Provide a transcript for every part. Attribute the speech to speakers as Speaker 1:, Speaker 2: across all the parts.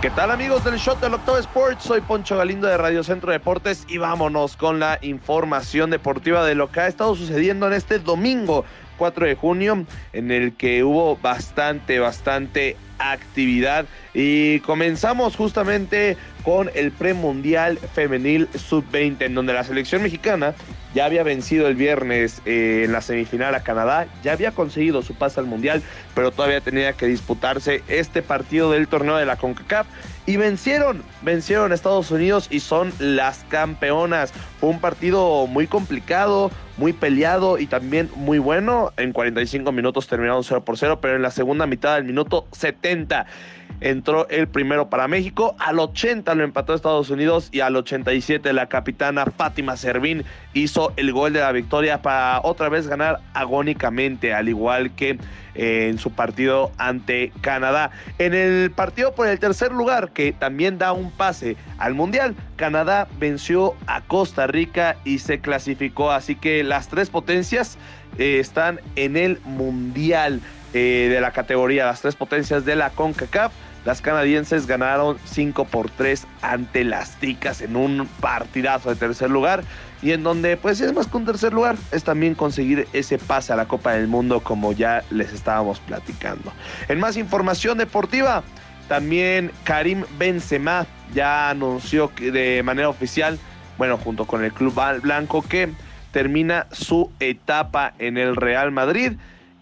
Speaker 1: ¿Qué tal amigos del Shot del Octavo Sports? Soy Poncho Galindo de Radio Centro Deportes y vámonos con la información deportiva de lo que ha estado sucediendo en este domingo 4 de junio, en el que hubo bastante, bastante actividad. Y comenzamos justamente con el premundial femenil sub-20, en donde la selección mexicana ya había vencido el viernes eh, en la semifinal a Canadá, ya había conseguido su pase al mundial, pero todavía tenía que disputarse este partido del torneo de la CONCACAF y vencieron, vencieron a Estados Unidos y son las campeonas. Fue un partido muy complicado, muy peleado y también muy bueno. En 45 minutos terminaron 0 por 0, pero en la segunda mitad del minuto 70 entró el primero para México, al 80 lo empató Estados Unidos y al 87 la capitana Fátima Servín hizo el gol de la victoria para otra vez ganar agónicamente, al igual que eh, en su partido ante Canadá. En el partido por el tercer lugar, que también da un pase al Mundial, Canadá venció a Costa Rica y se clasificó, así que las tres potencias eh, están en el Mundial. Eh, de la categoría, las tres potencias de la CONCACAF. Las canadienses ganaron 5 por 3 ante las ticas en un partidazo de tercer lugar y en donde pues es más que un tercer lugar, es también conseguir ese pase a la Copa del Mundo como ya les estábamos platicando. En más información deportiva, también Karim Benzema ya anunció de manera oficial, bueno, junto con el Club Blanco que termina su etapa en el Real Madrid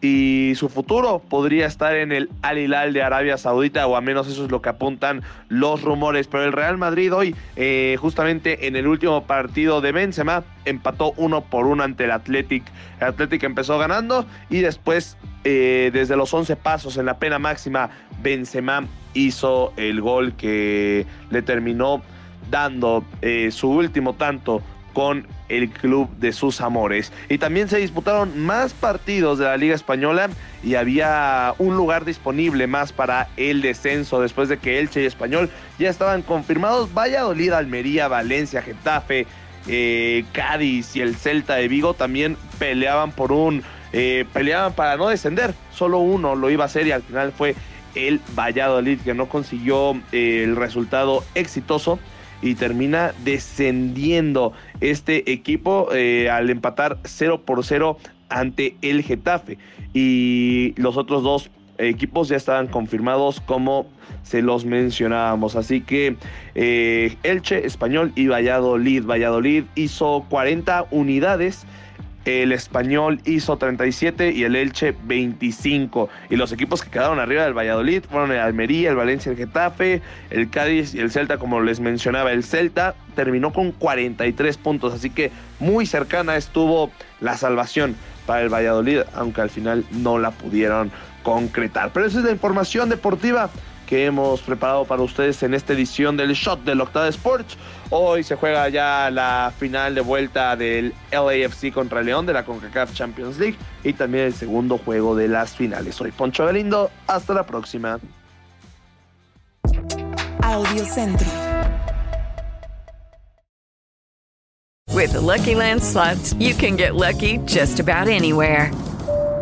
Speaker 1: y su futuro podría estar en el Al Hilal de Arabia Saudita o a menos eso es lo que apuntan los rumores. Pero el Real Madrid hoy eh, justamente en el último partido de Benzema empató uno por uno ante el Athletic. El Athletic empezó ganando y después eh, desde los 11 pasos en la pena máxima Benzema hizo el gol que le terminó dando eh, su último tanto con el club de sus amores. Y también se disputaron más partidos de la Liga Española y había un lugar disponible más para el descenso después de que Elche y Español ya estaban confirmados. Valladolid, Almería, Valencia, Getafe, eh, Cádiz y el Celta de Vigo también peleaban por un... Eh, peleaban para no descender. Solo uno lo iba a hacer y al final fue el Valladolid que no consiguió eh, el resultado exitoso y termina descendiendo este equipo eh, al empatar 0 por 0 ante el Getafe. Y los otros dos equipos ya estaban confirmados como se los mencionábamos. Así que eh, Elche, Español y Valladolid. Valladolid hizo 40 unidades el Español hizo 37 y el Elche 25. Y los equipos que quedaron arriba del Valladolid fueron el Almería, el Valencia, el Getafe, el Cádiz y el Celta, como les mencionaba. El Celta terminó con 43 puntos, así que muy cercana estuvo la salvación para el Valladolid, aunque al final no la pudieron concretar. Pero esa es la información deportiva que hemos preparado para ustedes en esta edición del Shot del Octava Sports. Hoy se juega ya la final de vuelta del LAFC contra León de la CONCACAF Champions League y también el segundo juego de las finales. Soy Poncho Galindo, hasta la próxima.
Speaker 2: Audio Centro.
Speaker 3: With the Lucky Land slots, you can get lucky just about anywhere.